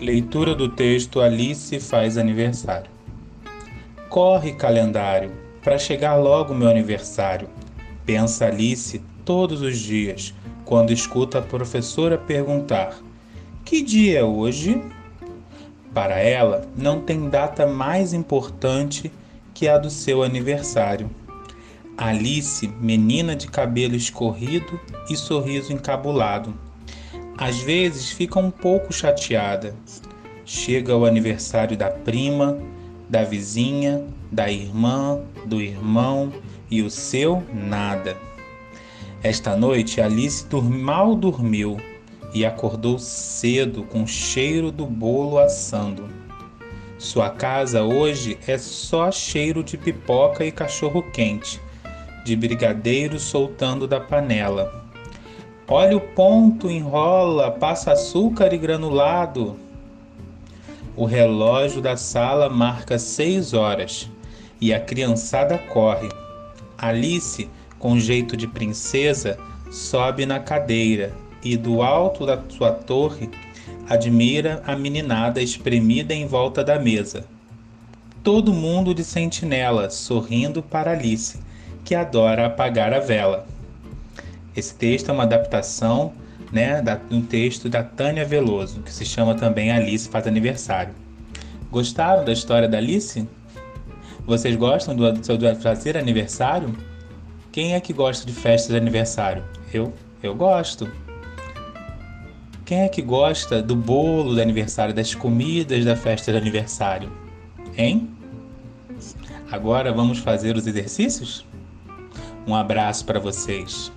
Leitura do texto Alice faz aniversário. Corre, calendário, para chegar logo meu aniversário. Pensa Alice todos os dias, quando escuta a professora perguntar: Que dia é hoje? Para ela, não tem data mais importante que a do seu aniversário. Alice, menina de cabelo escorrido e sorriso encabulado. Às vezes fica um pouco chateada. Chega o aniversário da prima, da vizinha, da irmã, do irmão e o seu nada. Esta noite Alice mal dormiu e acordou cedo com o cheiro do bolo assando. Sua casa hoje é só cheiro de pipoca e cachorro quente de brigadeiro soltando da panela. Olha o ponto, enrola, passa açúcar e granulado. O relógio da sala marca seis horas e a criançada corre. Alice, com jeito de princesa, sobe na cadeira e do alto da sua torre admira a meninada espremida em volta da mesa. Todo mundo de sentinela sorrindo para Alice que adora apagar a vela. Esse texto é uma adaptação né, de um texto da Tânia Veloso, que se chama também Alice Faz Aniversário. Gostaram da história da Alice? Vocês gostam do, seu fazer aniversário? Quem é que gosta de festas de aniversário? Eu, eu gosto. Quem é que gosta do bolo de aniversário, das comidas da festa de aniversário? Hein? Agora vamos fazer os exercícios? Um abraço para vocês.